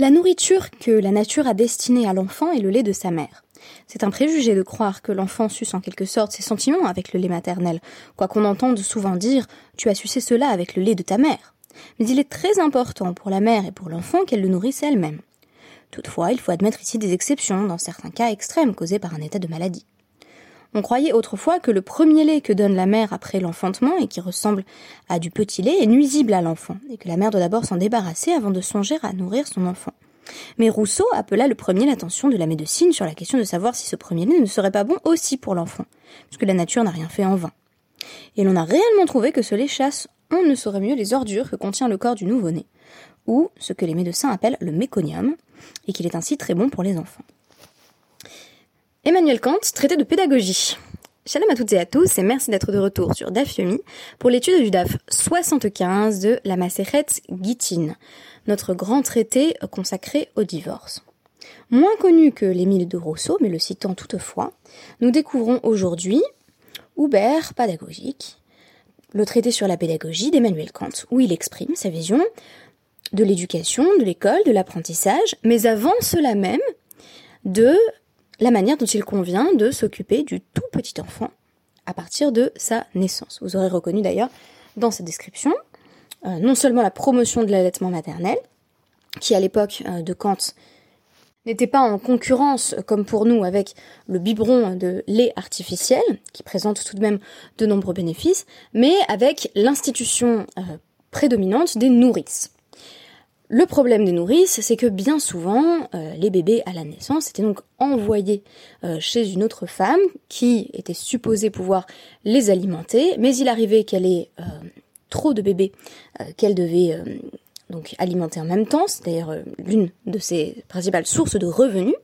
La nourriture que la nature a destinée à l'enfant est le lait de sa mère. C'est un préjugé de croire que l'enfant suce en quelque sorte ses sentiments avec le lait maternel, quoiqu'on entende souvent dire Tu as sucé cela avec le lait de ta mère. Mais il est très important pour la mère et pour l'enfant qu'elle le nourrisse elle-même. Toutefois, il faut admettre ici des exceptions dans certains cas extrêmes causés par un état de maladie. On croyait autrefois que le premier lait que donne la mère après l'enfantement et qui ressemble à du petit lait est nuisible à l'enfant et que la mère doit d'abord s'en débarrasser avant de songer à nourrir son enfant. Mais Rousseau appela le premier l'attention de la médecine sur la question de savoir si ce premier lait ne serait pas bon aussi pour l'enfant, puisque la nature n'a rien fait en vain. Et l'on a réellement trouvé que ce lait chasse on ne saurait mieux les ordures que contient le corps du nouveau-né, ou ce que les médecins appellent le méconium, et qu'il est ainsi très bon pour les enfants. Emmanuel Kant, traité de pédagogie. Shalom à toutes et à tous et merci d'être de retour sur DAF Yomi pour l'étude du DAF 75 de la Maseret Gittin, notre grand traité consacré au divorce. Moins connu que l'Émile de Rousseau, mais le citant toutefois, nous découvrons aujourd'hui Hubert pédagogique, le traité sur la pédagogie d'Emmanuel Kant, où il exprime sa vision de l'éducation, de l'école, de l'apprentissage, mais avant cela même, de la manière dont il convient de s'occuper du tout petit enfant à partir de sa naissance. Vous aurez reconnu d'ailleurs dans cette description euh, non seulement la promotion de l'allaitement maternel, qui à l'époque euh, de Kant n'était pas en concurrence comme pour nous avec le biberon de lait artificiel, qui présente tout de même de nombreux bénéfices, mais avec l'institution euh, prédominante des nourrices. Le problème des nourrices, c'est que bien souvent, euh, les bébés à la naissance étaient donc envoyés euh, chez une autre femme qui était supposée pouvoir les alimenter, mais il arrivait qu'elle ait euh, trop de bébés qu'elle devait donc alimenter en même temps, c'est d'ailleurs l'une de ses principales sources de revenus,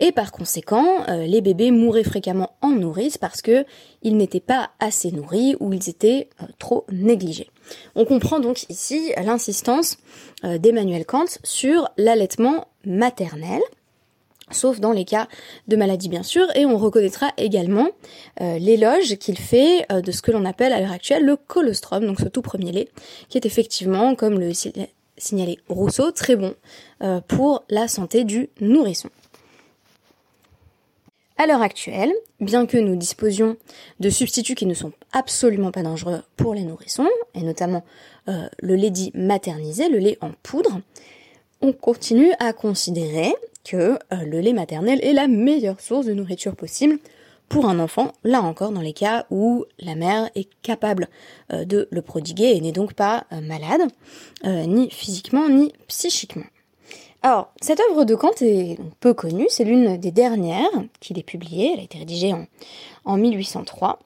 et par conséquent, euh, les bébés mouraient fréquemment en nourrice parce que ils n'étaient pas assez nourris ou ils étaient euh, trop négligés. On comprend donc ici l'insistance d'Emmanuel Kant sur l'allaitement maternel, sauf dans les cas de maladie bien sûr, et on reconnaîtra également l'éloge qu'il fait de ce que l'on appelle à l'heure actuelle le colostrum, donc ce tout premier lait, qui est effectivement, comme le signalé Rousseau, très bon euh, pour la santé du nourrisson. À l'heure actuelle, bien que nous disposions de substituts qui ne sont absolument pas dangereux pour les nourrissons, et notamment euh, le lait dit maternisé, le lait en poudre, on continue à considérer que euh, le lait maternel est la meilleure source de nourriture possible pour un enfant, là encore dans les cas où la mère est capable euh, de le prodiguer et n'est donc pas malade, ni physiquement ni psychiquement. Alors, cette œuvre de Kant est peu connue, c'est l'une des dernières qu'il ait publiée, elle a été rédigée en, en 1803,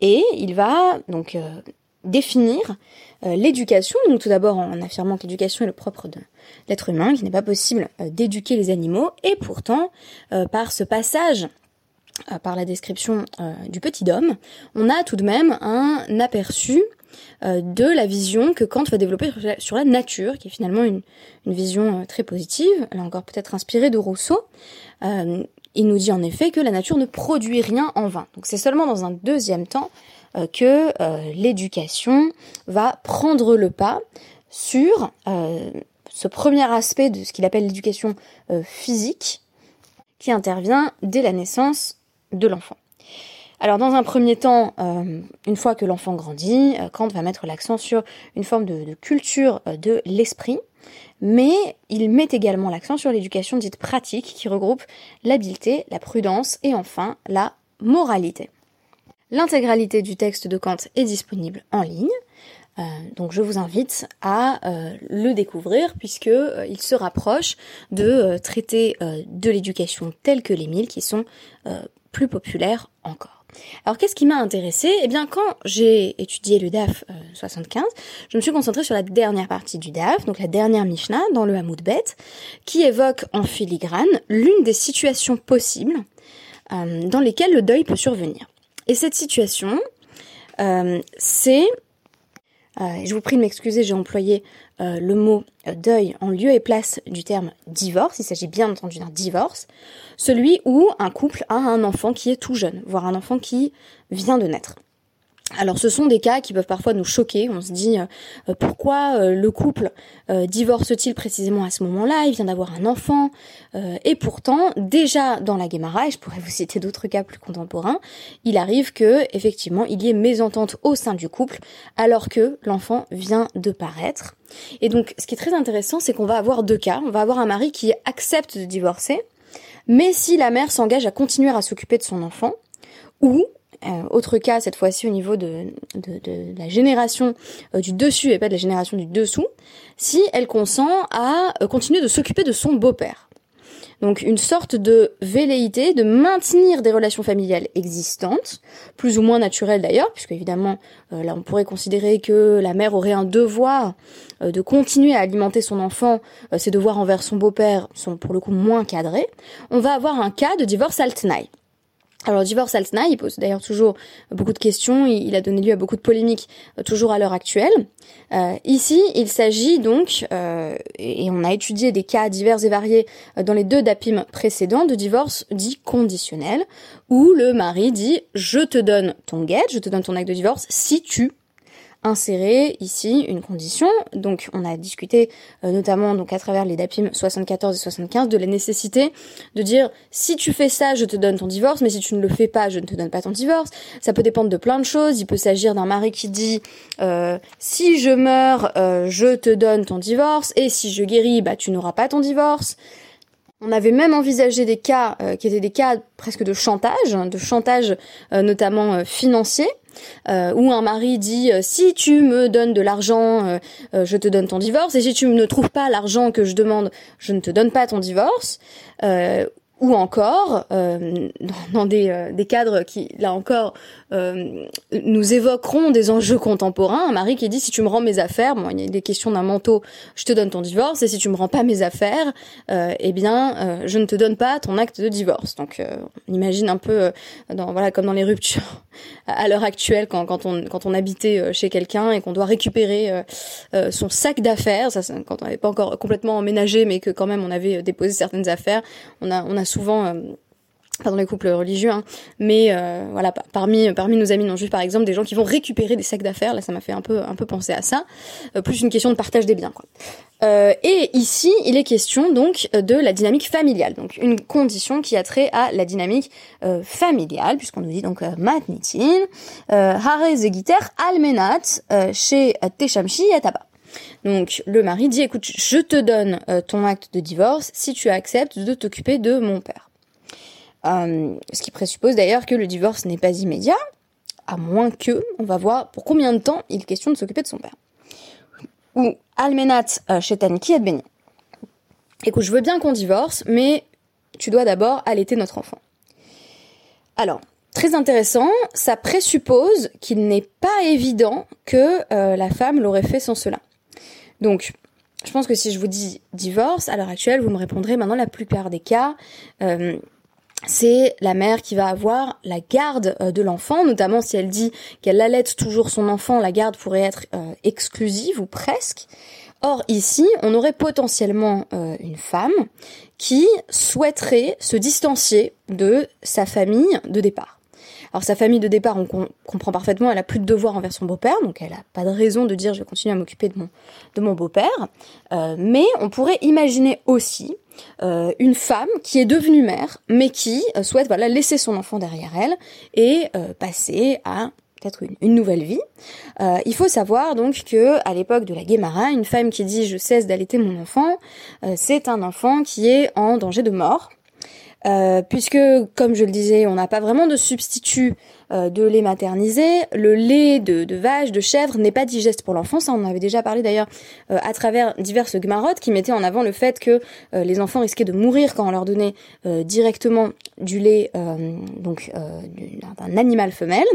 et il va donc définir l'éducation, donc tout d'abord en affirmant que l'éducation est le propre de l'être humain, qu'il n'est pas possible d'éduquer les animaux, et pourtant, par ce passage euh, par la description euh, du petit homme, on a tout de même un aperçu euh, de la vision que Kant va développer sur la nature, qui est finalement une, vision très positive, là encore peut-être inspirée de Rousseau. il nous dit en effet que la nature ne produit rien en vain. Donc c'est seulement dans un deuxième temps que l'éducation va prendre le pas sur ce premier aspect de ce qu'il appelle l'éducation physique, qui intervient dès la naissance de l'enfant. Alors dans un premier temps, euh, une fois que l'enfant grandit, euh, Kant va mettre l'accent sur une forme de, culture euh, de l'esprit, mais il met également l'accent sur l'éducation dite pratique qui regroupe l'habileté, la prudence et enfin la moralité. L'intégralité du texte de Kant est disponible en ligne. donc je vous invite à le découvrir puisque il se rapproche de traités de l'éducation tels que les mille qui sont plus populaire encore. Alors qu'est-ce qui m'a intéressé Eh bien quand j'ai étudié le DAF 75, euh, je me suis concentrée sur la dernière partie du DAF, donc la dernière Mishnah dans le Hamoud Bet, qui évoque en filigrane l'une des situations possibles euh, dans lesquelles le deuil peut survenir. Et cette situation, euh, c'est je vous prie de m'excuser, j'ai employé le mot deuil en lieu et place du terme divorce. Il s'agit bien entendu d'un divorce celui où un couple a un enfant qui est tout jeune, voire un enfant qui vient de naître. Alors ce sont des cas qui peuvent parfois nous choquer. On se dit euh, pourquoi euh, le couple euh, divorce-t-il précisément à ce moment-là? Il vient d'avoir un enfant. et pourtant, déjà dans la Guémara, et je pourrais vous citer d'autres cas plus contemporains, il arrive que effectivement il y ait mésentente au sein du couple alors que l'enfant vient de paraître. Et donc ce qui est très intéressant, c'est qu'on va avoir deux cas. On va avoir un mari qui accepte de divorcer, mais si la mère s'engage à continuer à s'occuper de son enfant, ou euh, autre cas, cette fois-ci au niveau de, la génération euh, du dessus et pas de la génération du dessous, si elle consent à euh, continuer de s'occuper de son beau-père. Donc une sorte de velléité de maintenir des relations familiales existantes, plus ou moins naturelles d'ailleurs, puisque évidemment là on pourrait considérer que la mère aurait un devoir de continuer à alimenter son enfant, ses devoirs envers son beau-père sont pour le coup moins cadrés. On va avoir un cas de divorce altnaï. Alors, divorce Altna, il pose d'ailleurs toujours beaucoup de questions, il a donné lieu à beaucoup de polémiques euh, toujours à l'heure actuelle. Euh, ici, il s'agit donc, euh, et on a étudié des cas divers et variés dans les deux DAPIM précédents, de divorce dit conditionnel, où le mari dit « je te donne ton guet, je te donne ton acte de divorce si tu insérer ici une condition. Donc on a discuté euh, notamment donc à travers les DAPIM 74 et 75 de la nécessité de dire si tu fais ça, je te donne ton divorce, mais si tu ne le fais pas, je ne te donne pas ton divorce. Ça peut dépendre de plein de choses. Il peut s'agir d'un mari qui dit euh, si je meurs, euh, je te donne ton divorce, et si je guéris, bah tu n'auras pas ton divorce. On avait même envisagé des cas qui étaient des cas presque de chantage, hein, de chantage notamment financier, euh, où un mari dit euh, si tu me donnes de l'argent, euh, je te donne ton divorce, et si tu ne trouves pas l'argent que je demande, je ne te donne pas ton divorce ou encore euh, dans, des, euh, des, cadres qui, là encore, euh, nous évoqueront des enjeux contemporains. Un mari qui dit si tu me rends mes affaires, bon, il y a des questions d'un manteau, je te donne ton divorce, et si tu me rends pas mes affaires, eh bien, je ne te donne pas ton acte de divorce. Donc, on imagine un peu, dans, voilà, comme dans les ruptures à l'heure actuelle, quand, quand, on, quand on habitait chez quelqu'un et qu'on doit récupérer son sac d'affaires, ça, quand on n'avait pas encore complètement emménagé, mais que quand même on avait déposé certaines affaires, on a, on a souvent euh, pas dans les couples religieux, hein, mais euh, voilà, parmi parmi nos amis non juifs par exemple, des gens qui vont récupérer des sacs d'affaires, là ça m'a fait un peu un peu penser à ça, euh, plus une question de partage des biens. Et ici, il est question donc de la dynamique familiale, donc une condition qui a trait à la dynamique familiale, puisqu'on nous dit donc matnitin, hare zegiter almenat chez teshamshi et donc le mari dit écoute, je te donne euh, ton acte de divorce si tu acceptes de t'occuper de mon père. Euh, ce qui présuppose d'ailleurs que le divorce n'est pas immédiat, à moins que, on va voir pour combien de temps il est question de s'occuper de son père. Ou almenat euh, et béni. Écoute, je veux bien qu'on divorce, mais tu dois d'abord allaiter notre enfant. Alors, très intéressant, ça présuppose qu'il n'est pas évident que la femme l'aurait fait sans cela. Donc, je pense que si je vous dis divorce, à l'heure actuelle, vous me répondrez maintenant la plupart des cas. Euh, c'est la mère qui va avoir la garde euh, de l'enfant, notamment si elle dit qu'elle allait toujours son enfant, la garde pourrait être euh, exclusive ou presque. Or ici, on aurait potentiellement une femme qui souhaiterait se distancier de sa famille de départ. Alors sa famille de départ, on comprend parfaitement, elle a plus de devoirs envers son beau-père, donc elle a pas de raison de dire je vais continuer à m'occuper de mon, beau-père. Euh, mais on pourrait imaginer aussi euh, une femme qui est devenue mère, mais qui euh, souhaite voilà laisser son enfant derrière elle et passer à peut-être une, nouvelle vie. il faut savoir donc que à l'époque de la Guémara, une femme qui dit je cesse d'allaiter mon enfant, c'est un enfant qui est en danger de mort. Euh, puisque, comme je le disais, on n'a pas vraiment de substitut euh, de lait maternisé. Le lait de, vache, de chèvre n'est pas digeste pour l'enfant. Ça, on en avait déjà parlé d'ailleurs euh, à travers diverses gmarottes qui mettaient en avant le fait que les enfants risquaient de mourir quand on leur donnait directement du lait donc d'un animal femelle.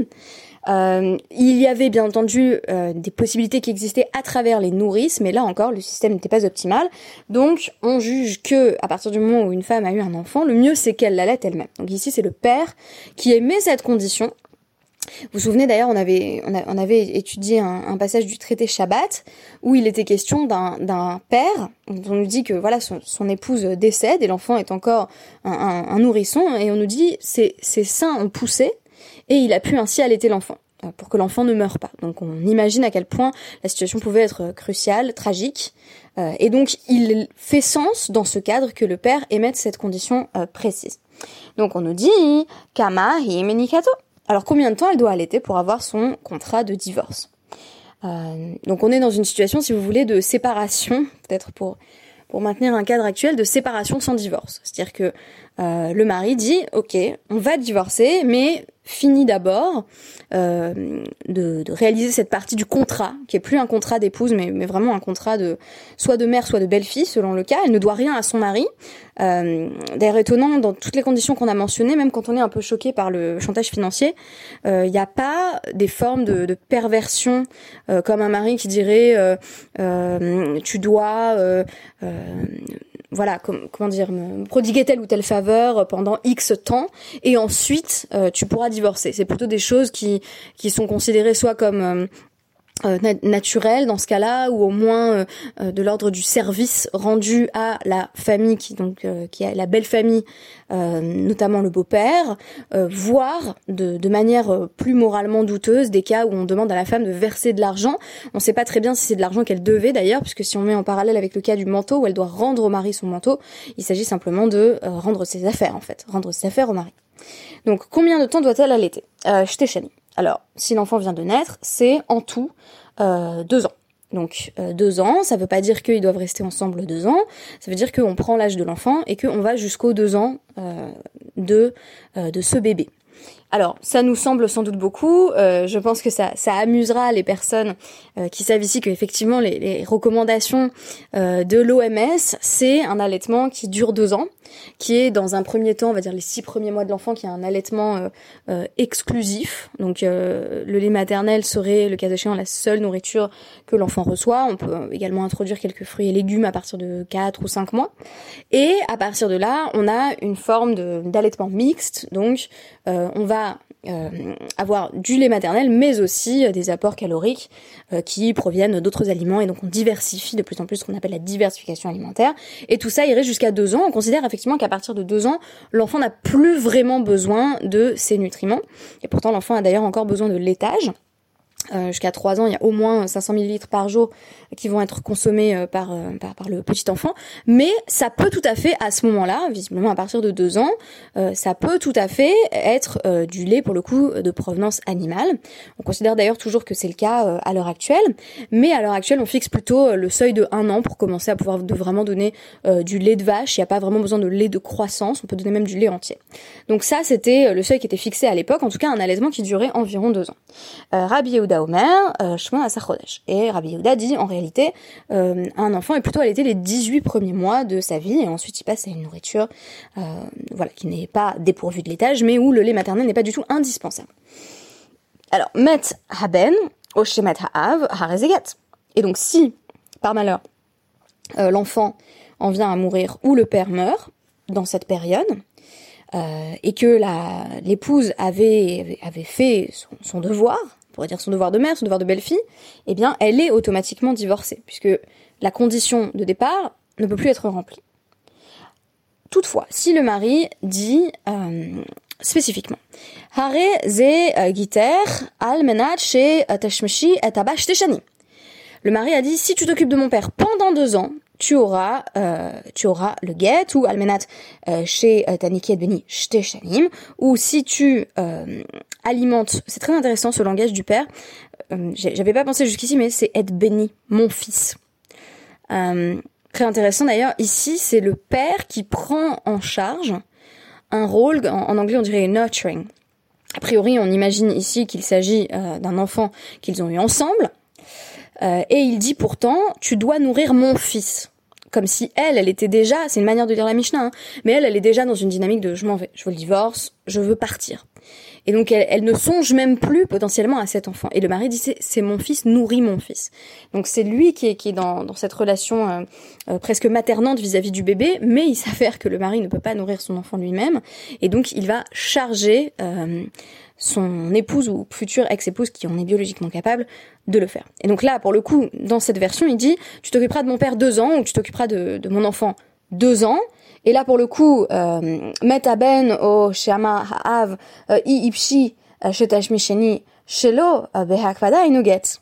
Euh, il y avait bien entendu euh, des possibilités qui existaient à travers les nourrices, mais là encore, le système n'était pas optimal. Donc, on juge que à partir du moment où une femme a eu un enfant, le mieux c'est qu'elle l'allait elle-même. Donc ici, c'est le père qui émet cette condition. Vous vous souvenez d'ailleurs, on avait, on, avait étudié un, passage du traité Shabbat où il était question d'un père. On nous dit que voilà son, épouse décède et l'enfant est encore un, un, nourrisson et on nous dit ses, ses seins ont poussé et il a pu ainsi allaiter l'enfant. pour que l'enfant ne meure pas. Donc on imagine à quel point la situation pouvait être cruciale, tragique, et donc il fait sens dans ce cadre que le père émette cette condition précise. Donc on nous dit Kama menikato. Alors combien de temps elle doit allaiter pour avoir son contrat de divorce? Donc on est dans une situation, si vous voulez, de séparation, peut-être pour pour maintenir un cadre actuel de séparation sans divorce. C'est-à-dire que euh, le mari dit ok, on va divorcer, mais finit d'abord euh, de, réaliser cette partie du contrat, qui est plus un contrat d'épouse, mais, vraiment un contrat de soit de mère, soit de belle-fille, selon le cas. Elle ne doit rien à son mari. Euh, D'ailleurs étonnant, dans toutes les conditions qu'on a mentionnées, même quand on est un peu choqué par le chantage financier, il euh, n'y a pas des formes de, perversion, comme un mari qui dirait tu dois voilà, comment dire, me prodiguer telle ou telle faveur pendant X temps, et ensuite euh, tu pourras divorcer. C'est plutôt des choses qui qui sont considérées soit comme euh, euh, naturel dans ce cas-là ou au moins euh, euh, de l'ordre du service rendu à la famille qui donc qui a la belle famille notamment le beau-père voire de, de, manière plus moralement douteuse des cas où on demande à la femme de verser de l'argent. On sait pas très bien si c'est de l'argent qu'elle devait d'ailleurs puisque si on met en parallèle avec le cas du manteau où elle doit rendre au mari son manteau il s'agit simplement de rendre ses affaires en fait rendre ses affaires au mari. Donc combien de temps doit-elle allaiter? Euh, alors, si l'enfant vient de naître, c'est en tout euh, deux ans. Donc euh, deux ans, ça veut pas dire qu'ils doivent rester ensemble deux ans, ça veut dire qu'on prend l'âge de l'enfant et qu'on va jusqu'aux deux ans euh, de, de ce bébé. Alors, ça nous semble sans doute beaucoup. Euh, je pense que ça, ça amusera les personnes euh, qui savent ici qu'effectivement les, les recommandations euh, de l'OMS, c'est un allaitement qui dure deux ans, qui est dans un premier temps, on va dire les six premiers mois de l'enfant, qui est un allaitement exclusif. Donc, le lait maternel serait, le cas échéant, la seule nourriture que l'enfant reçoit. On peut également introduire quelques fruits et légumes à partir de quatre ou cinq mois. Et à partir de là, on a une forme d'allaitement mixte. Donc, on va euh, avoir du lait maternel, mais aussi euh, des apports caloriques euh, qui proviennent d'autres aliments. Et donc on diversifie de plus en plus ce qu'on appelle la diversification alimentaire. Et tout ça irait jusqu'à deux ans. On considère effectivement qu'à partir de deux ans, l'enfant n'a plus vraiment besoin de ces nutriments. Et pourtant l'enfant a d'ailleurs encore besoin de laitage. Euh, jusqu'à 3 ans, il y a au moins 500 millilitres par jour qui vont être consommés euh, par, euh, par, par, le petit enfant. Mais ça peut tout à fait, à ce moment-là, visiblement à partir de 2 ans, ça peut tout à fait être du lait, pour le coup, de provenance animale. On considère d'ailleurs toujours que c'est le cas à l'heure actuelle. Mais à l'heure actuelle, on fixe plutôt le seuil de 1 an pour commencer à pouvoir vraiment donner du lait de vache. Il n'y a pas vraiment besoin de lait de croissance. On peut donner même du lait entier. Donc ça, c'était le seuil qui était fixé à l'époque. En tout cas, un allaitement qui durait environ 2 ans. Yehuda Omer, euh, à Sachodesh. Et Rabbi Yehuda dit en réalité euh, un enfant est plutôt allaité les 18 premiers mois de sa vie et ensuite il passe à une nourriture euh, voilà qui n'est pas dépourvue de laitage mais où le lait maternel n'est pas du tout indispensable. Alors met haben oshemet haav harezegat. Et donc si par malheur euh, l'enfant en vient à mourir ou le père meurt dans cette période, euh, et que l'épouse avait avait fait son devoir, pourrait dire son devoir de mère, son devoir de belle-fille, eh bien, elle est automatiquement divorcée, puisque la condition de départ ne peut plus être remplie. Toutefois, si le mari dit euh, spécifiquement euh, et Le mari a dit si tu t'occupes de mon père pendant deux ans, tu auras euh, tu auras le get ou almenat euh, chez euh, Taniki et Beni shanim ou si tu euh, c'est très intéressant ce langage du père. Euh, j'avais pas pensé jusqu'ici mais c'est et Beni mon fils. Très intéressant d'ailleurs. Ici c'est le père qui prend en charge un rôle en, anglais on dirait nurturing. A priori on imagine ici qu'il s'agit d'un enfant qu'ils ont eu ensemble. Euh, et il dit pourtant, tu dois nourrir mon fils. Comme si elle, elle était déjà, c'est une manière de dire la Mishnah, hein, mais elle, elle est déjà dans une dynamique de je m'en vais, je veux le divorce, je veux partir. Et donc elle, elle, ne songe même plus potentiellement à cet enfant. Et le mari dit c'est mon fils, nourrit mon fils. Donc c'est lui qui est, qui est dans, dans cette relation euh, euh, presque maternante vis-à-vis du bébé, mais il s'avère que le mari ne peut pas nourrir son enfant lui-même, et donc il va charger euh, son épouse ou future ex-épouse qui en est biologiquement capable de le faire. Et donc là, pour le coup, dans cette version, il dit tu t'occuperas de mon père deux ans ou tu t'occuperas de, de, mon enfant deux ans. Et là, pour le coup, euh, met aben o shama haav i ipshi shetashmisheni shelo inuget.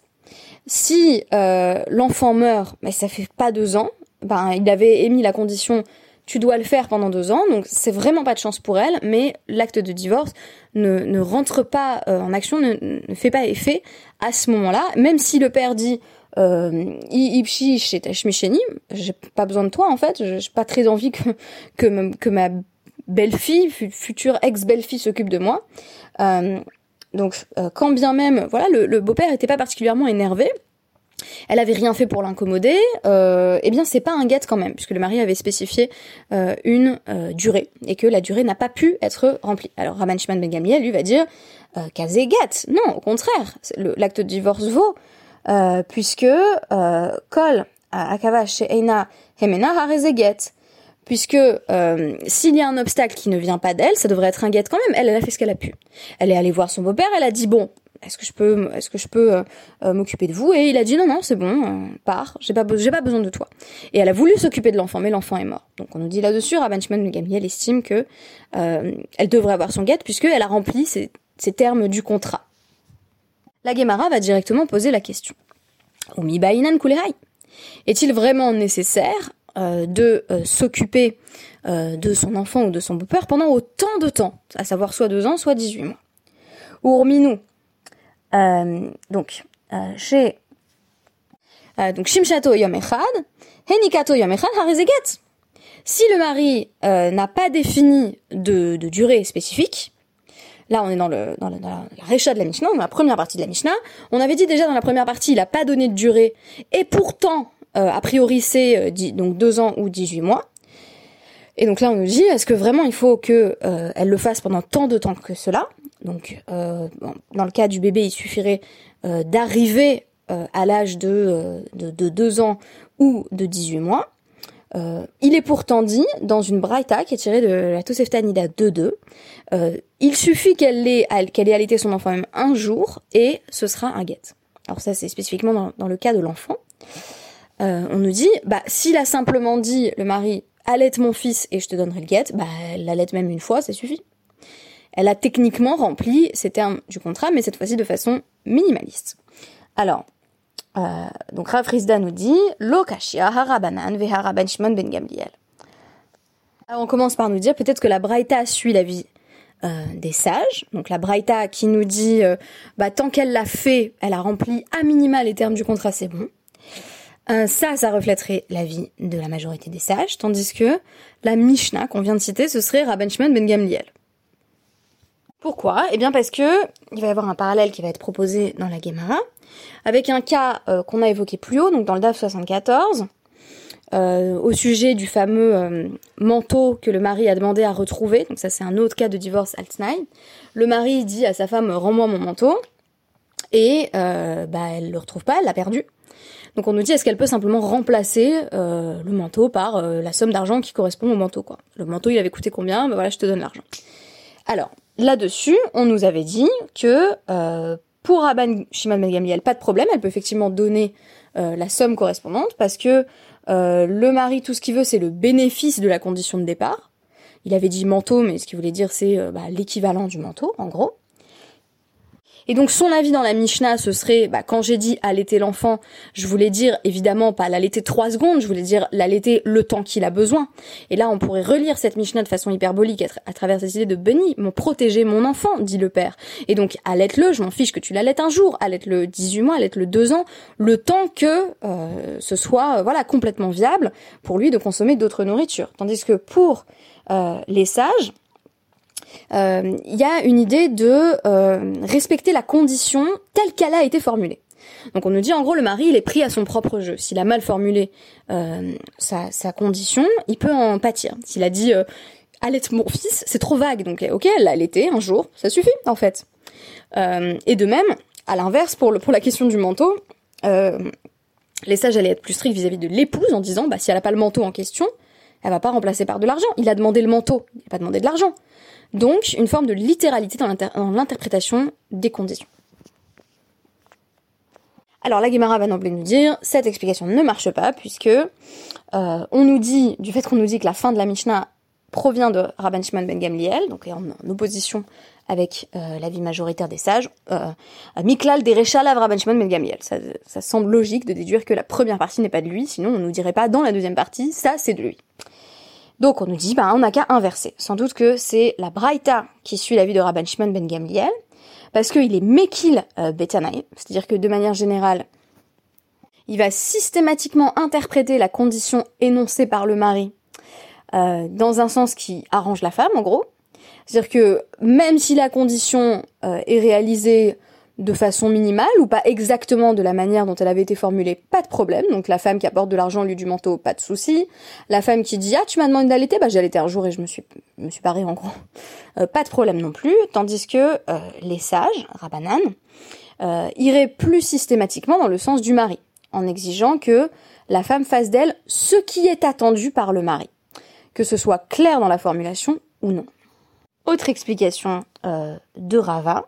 Si euh, l'enfant meurt, mais ça fait pas deux ans, ben il avait émis la condition tu dois le faire pendant deux ans, donc c'est vraiment pas de chance pour elle, mais l'acte de divorce ne, rentre pas euh, en action, ne, fait pas effet à ce moment-là, même si le père dit euh, Ipshi j'ai pas besoin de toi en fait, j'ai pas très envie que, que, ma belle-fille, future ex-belle-fille s'occupe de moi. Euh, donc euh, quand bien même, voilà, le, beau-père était pas particulièrement énervé, elle avait rien fait pour l'incommoder, euh, eh bien c'est pas un get quand même, puisque le mari avait spécifié euh, une euh, durée et que la durée n'a pas pu être remplie. Alors Raman Shimon Ben Gamliel lui va dire euh, get, non, au contraire, l'acte de divorce vaut, euh, puisque euh, kol akava she'ena hemena get. Puisque euh, s'il y a un obstacle qui ne vient pas d'elle, ça devrait être un get quand même. Elle, elle a fait ce qu'elle a pu. Elle est allée voir son beau-père, elle a dit bon, est-ce que je peux, est-ce que je peux euh, euh, m'occuper de vous? Et il a dit non, non, c'est bon, euh, pars, j'ai pas, j'ai pas besoin de toi. Et elle a voulu s'occuper de l'enfant, mais l'enfant est mort. Donc on nous dit là-dessus, Shimon elle estime que elle devrait avoir son guette puisqu'elle a rempli ces, termes du contrat. La Gemara va directement poser la question. Est-il vraiment nécessaire de s'occuper de son enfant ou de son beau-père pendant autant de temps, à savoir soit deux ans, soit 18 mois? Urminu, euh, donc, euh, chez euh, donc Shimshato Henikato Yom Echad. Si le mari n'a pas défini de, durée spécifique, là on est dans le dans, le, dans la, récha de la Mishnah, dans la première partie de la Mishnah, on avait dit déjà dans la première partie, il n'a pas donné de durée, et pourtant, a priori c'est donc deux ans ou 18 mois. Et donc là, on nous dit, est-ce que vraiment il faut que elle le fasse pendant tant de temps que cela? Donc, euh, dans le cas du bébé, il suffirait euh, d'arriver euh, à l'âge de, de, de, 2 ans ou de 18 mois. Il est pourtant dit dans une braïta qui est tirée de la Toseftanida 2.2, il suffit qu'elle ait, qu'elle ait allaité son enfant même un jour et ce sera un guet. Alors ça c'est spécifiquement dans, dans, le cas de l'enfant. on nous dit, bah s'il a simplement dit le mari allaite mon fils et je te donnerai le guet, bah elle l'allaite même une fois, ça suffit elle a techniquement rempli ces termes du contrat, mais cette fois-ci de façon minimaliste. Alors, euh, donc Rav nous dit Lokashia harabanan veharaban shimon ben Gamliel. Alors on commence par nous dire peut-être que la Braïta suit la vie euh, des sages. Donc la Braïta qui nous dit euh, bah tant qu'elle l'a fait, elle a rempli à minima les termes du contrat, c'est bon. Euh, ça, ça reflèterait la vie de la majorité des sages, tandis que la Mishnah qu'on vient de citer, ce serait Rabban Shimon ben Gamliel. Pourquoi? Eh bien parce que il va y avoir un parallèle qui va être proposé dans la Gemara avec un cas euh, qu'on a évoqué plus haut, donc dans le DAF 74, euh, au sujet du fameux euh, manteau que le mari a demandé à retrouver. Donc ça c'est un autre cas de divorce Altnai. Le mari dit à sa femme rends-moi mon manteau et bah elle le retrouve pas, elle l'a perdu. Donc on nous dit est-ce qu'elle peut simplement remplacer le manteau par la somme d'argent qui correspond au manteau quoi? Le manteau il avait coûté combien? Ben voilà je te donne l'argent. Alors là-dessus, on nous avait dit que euh, pour Rabban Shimon Ben pas de problème, elle peut effectivement donner euh, la somme correspondante parce que euh, le mari, tout ce qu'il veut, c'est le bénéfice de la condition de départ. Il avait dit manteau, mais ce qu'il voulait dire, c'est bah, l'équivalent du manteau, en gros. Et donc son avis dans la Mishnah, ce serait, bah, quand j'ai dit allaiter l'enfant, je voulais dire évidemment pas l'allaiter trois secondes, je voulais dire l'allaiter le temps qu'il a besoin. Et là, on pourrait relire cette Mishnah de façon hyperbolique à, travers cette idée de Benny, mon protéger mon enfant, dit le père. Et donc allaite-le, je m'en fiche que tu l'allaites un jour, allaite-le 18 mois, allaite-le 2 ans, le temps que euh, ce soit euh, voilà complètement viable pour lui de consommer d'autres nourritures. Tandis que pour euh, les sages, il y a une idée de euh, respecter la condition telle qu'elle a été formulée. Donc on nous dit en gros le mari il est pris à son propre jeu. S'il a mal formulé euh, sa, condition, il peut en pâtir. S'il a dit allaite mon fils, c'est trop vague. Donc ok, elle l'a allaité un jour, ça suffit en fait. et de même, à l'inverse pour, la question du manteau, les sages allaient être plus stricts vis-à-vis de l'épouse en disant bah si elle a pas le manteau en question, elle va pas remplacer par de l'argent. Il a demandé le manteau, il n'a pas demandé de l'argent. Donc, une forme de littéralité dans l'interprétation des conditions. Alors, la Guimara va d'emblée nous dire, cette explication ne marche pas, puisque euh, on nous dit, du fait qu'on nous dit que la fin de la Mishnah provient de Rabban Shimon ben Gamliel, donc en, en opposition avec euh, l'avis majoritaire des sages, euh, Miklal Derechalav Rabban Shimon ben Gamliel. Ça, ça semble logique de déduire que la première partie n'est pas de lui, sinon on nous dirait pas dans la deuxième partie, ça c'est de lui. Donc on nous dit, bah on n'a qu'à inverser. Sans doute que c'est la Braïta qui suit l'avis de Rabban Shimon ben Gamliel, parce qu'il est Mekil euh, Betanaï, c'est-à-dire que de manière générale, il va systématiquement interpréter la condition énoncée par le mari euh, dans un sens qui arrange la femme, en gros. C'est-à-dire que même si la condition euh, est réalisée de façon minimale ou pas exactement de la manière dont elle avait été formulée, pas de problème. Donc la femme qui apporte de l'argent au lieu du manteau, pas de souci. La femme qui dit ah tu m'as demandé d'allaiter, bah j'ai allaité un jour et je me suis me suis parée en gros, euh, pas de problème non plus. Tandis que euh, les sages, Rabanan, euh, iraient plus systématiquement dans le sens du mari, en exigeant que la femme fasse d'elle ce qui est attendu par le mari, que ce soit clair dans la formulation ou non. Autre explication de Rava,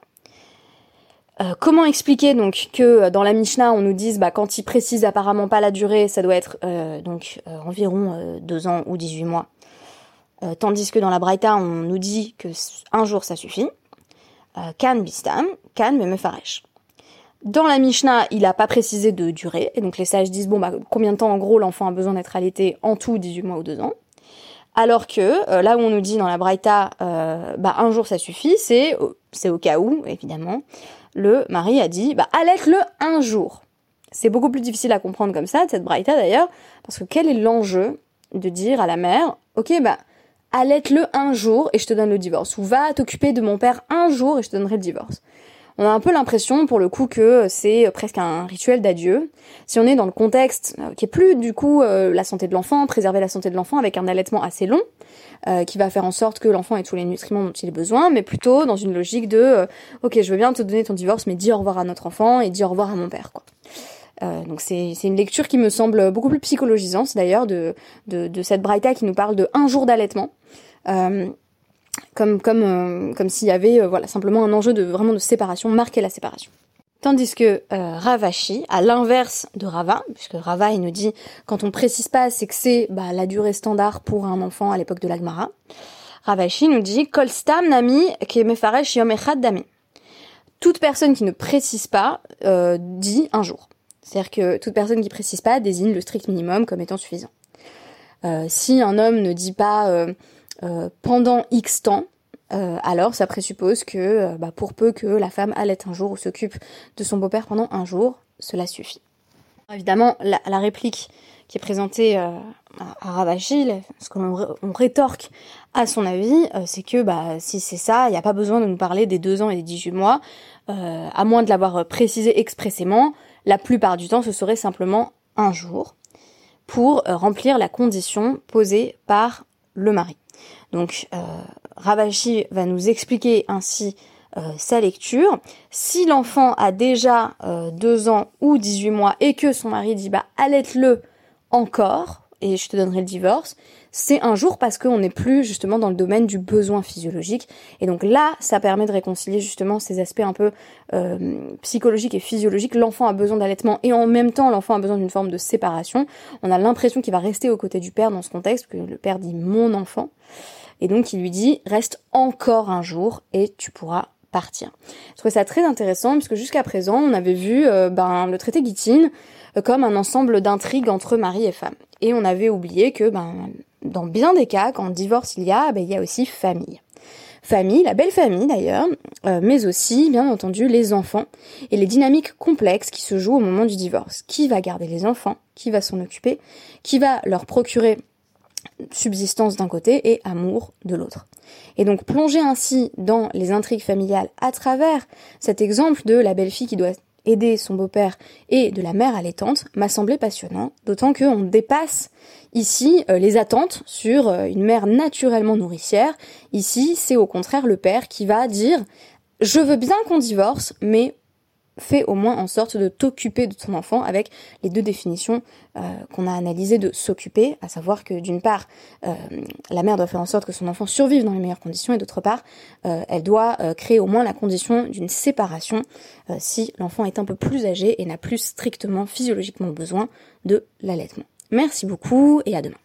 euh, comment expliquer donc que euh, dans la Mishnah on nous dise bah quand il précise apparemment pas la durée ça doit être euh, donc environ deux ans ou 18 mois. Tandis que dans la Braïta on nous dit que un jour ça suffit. Kan bistam kan memefaresh dans la Mishnah il a pas précisé de durée et donc les sages disent bon bah combien de temps en gros l'enfant a besoin d'être allaité en tout 18 mois ou deux ans? Alors que là où on nous dit dans la Braïta bah un jour ça suffit c'est c'est au cas où évidemment le mari a dit, bah, allaite-le un jour. C'est beaucoup plus difficile à comprendre comme ça, cette braïta d'ailleurs, parce que quel est l'enjeu de dire à la mère, ok, bah, allaite-le un jour et je te donne le divorce, ou va t'occuper de mon père un jour et je te donnerai le divorce on a un peu l'impression pour le coup que c'est presque un rituel d'adieu. Si on est dans le contexte euh, qui est plus du coup euh, la santé de l'enfant, préserver la santé de l'enfant avec un allaitement assez long, euh, qui va faire en sorte que l'enfant ait tous les nutriments dont il a besoin, mais plutôt dans une logique de ok je veux bien te donner ton divorce, mais dis au revoir à notre enfant et dis au revoir à mon père quoi. donc c'est une lecture qui me semble beaucoup plus psychologisante d'ailleurs de, de, de cette braïta qui nous parle de un jour d'allaitement comme comme euh, comme s'il y avait euh, voilà simplement un enjeu de vraiment de séparation, marquer la séparation. Tandis que euh, Ravashi, à l'inverse de Rava, puisque Rava il nous dit quand on précise pas, c'est que c'est bah, la durée standard pour un enfant à l'époque de l'Agmara. Ravashi nous dit Kol stam nami kemefaresh yom echad dami. Toute personne qui ne précise pas dit un jour. C'est-à-dire que toute personne qui précise pas désigne le strict minimum comme étant suffisant. si un homme ne dit pas euh, pendant X temps, euh, alors ça présuppose que euh, bah, pour peu que la femme allait un jour ou s'occupe de son beau-père pendant un jour, cela suffit. Évidemment, la, réplique qui est présentée à, Ravachi, ce qu'on on rétorque à son avis, c'est que bah, si c'est ça, il n'y a pas besoin de nous parler des deux ans et des 18 mois, à moins de l'avoir précisé expressément, la plupart du temps ce serait simplement un jour pour remplir la condition posée par le mari. Donc euh, va nous expliquer ainsi euh, sa lecture. Si l'enfant a déjà euh, 2 ans ou 18 mois et que son mari dit bah allaite-le encore et je te donnerai le divorce, c'est un jour parce qu'on n'est plus justement dans le domaine du besoin physiologique. Et donc là, ça permet de réconcilier justement ces aspects un peu euh, psychologiques et physiologiques. L'enfant a besoin d'allaitement et en même temps l'enfant a besoin d'une forme de séparation. On a l'impression qu'il va rester aux côtés du père dans ce contexte, que le père dit mon enfant. Et donc il lui dit reste encore un jour et tu pourras Je trouvais ça très intéressant puisque jusqu'à présent on avait vu euh, ben, le traité Gittin euh, comme un ensemble d'intrigues entre mari et femme. Et on avait oublié que ben, dans bien des cas, quand divorce il y a, ben, il y a aussi famille. Famille, la belle famille d'ailleurs, euh, mais aussi bien entendu les enfants et les dynamiques complexes qui se jouent au moment du divorce. Qui va garder les enfants? Qui va s'en occuper? Qui va leur procurer subsistance d'un côté et amour de l'autre. Et donc plonger ainsi dans les intrigues familiales à travers cet exemple de la belle-fille qui doit aider son beau-père et de la mère allaitante m'a semblé passionnant, d'autant qu'on dépasse ici euh, les attentes sur euh, une mère naturellement nourricière. Ici, c'est au contraire le père qui va dire je veux bien qu'on divorce, mais fais au moins en sorte de t'occuper de ton enfant avec les deux définitions euh, qu'on a analysées de s'occuper, à savoir que d'une part, euh, la mère doit faire en sorte que son enfant survive dans les meilleures conditions et d'autre part, euh, elle doit créer au moins la condition d'une séparation si l'enfant est un peu plus âgé et n'a plus strictement physiologiquement besoin de l'allaitement. Merci beaucoup et à demain.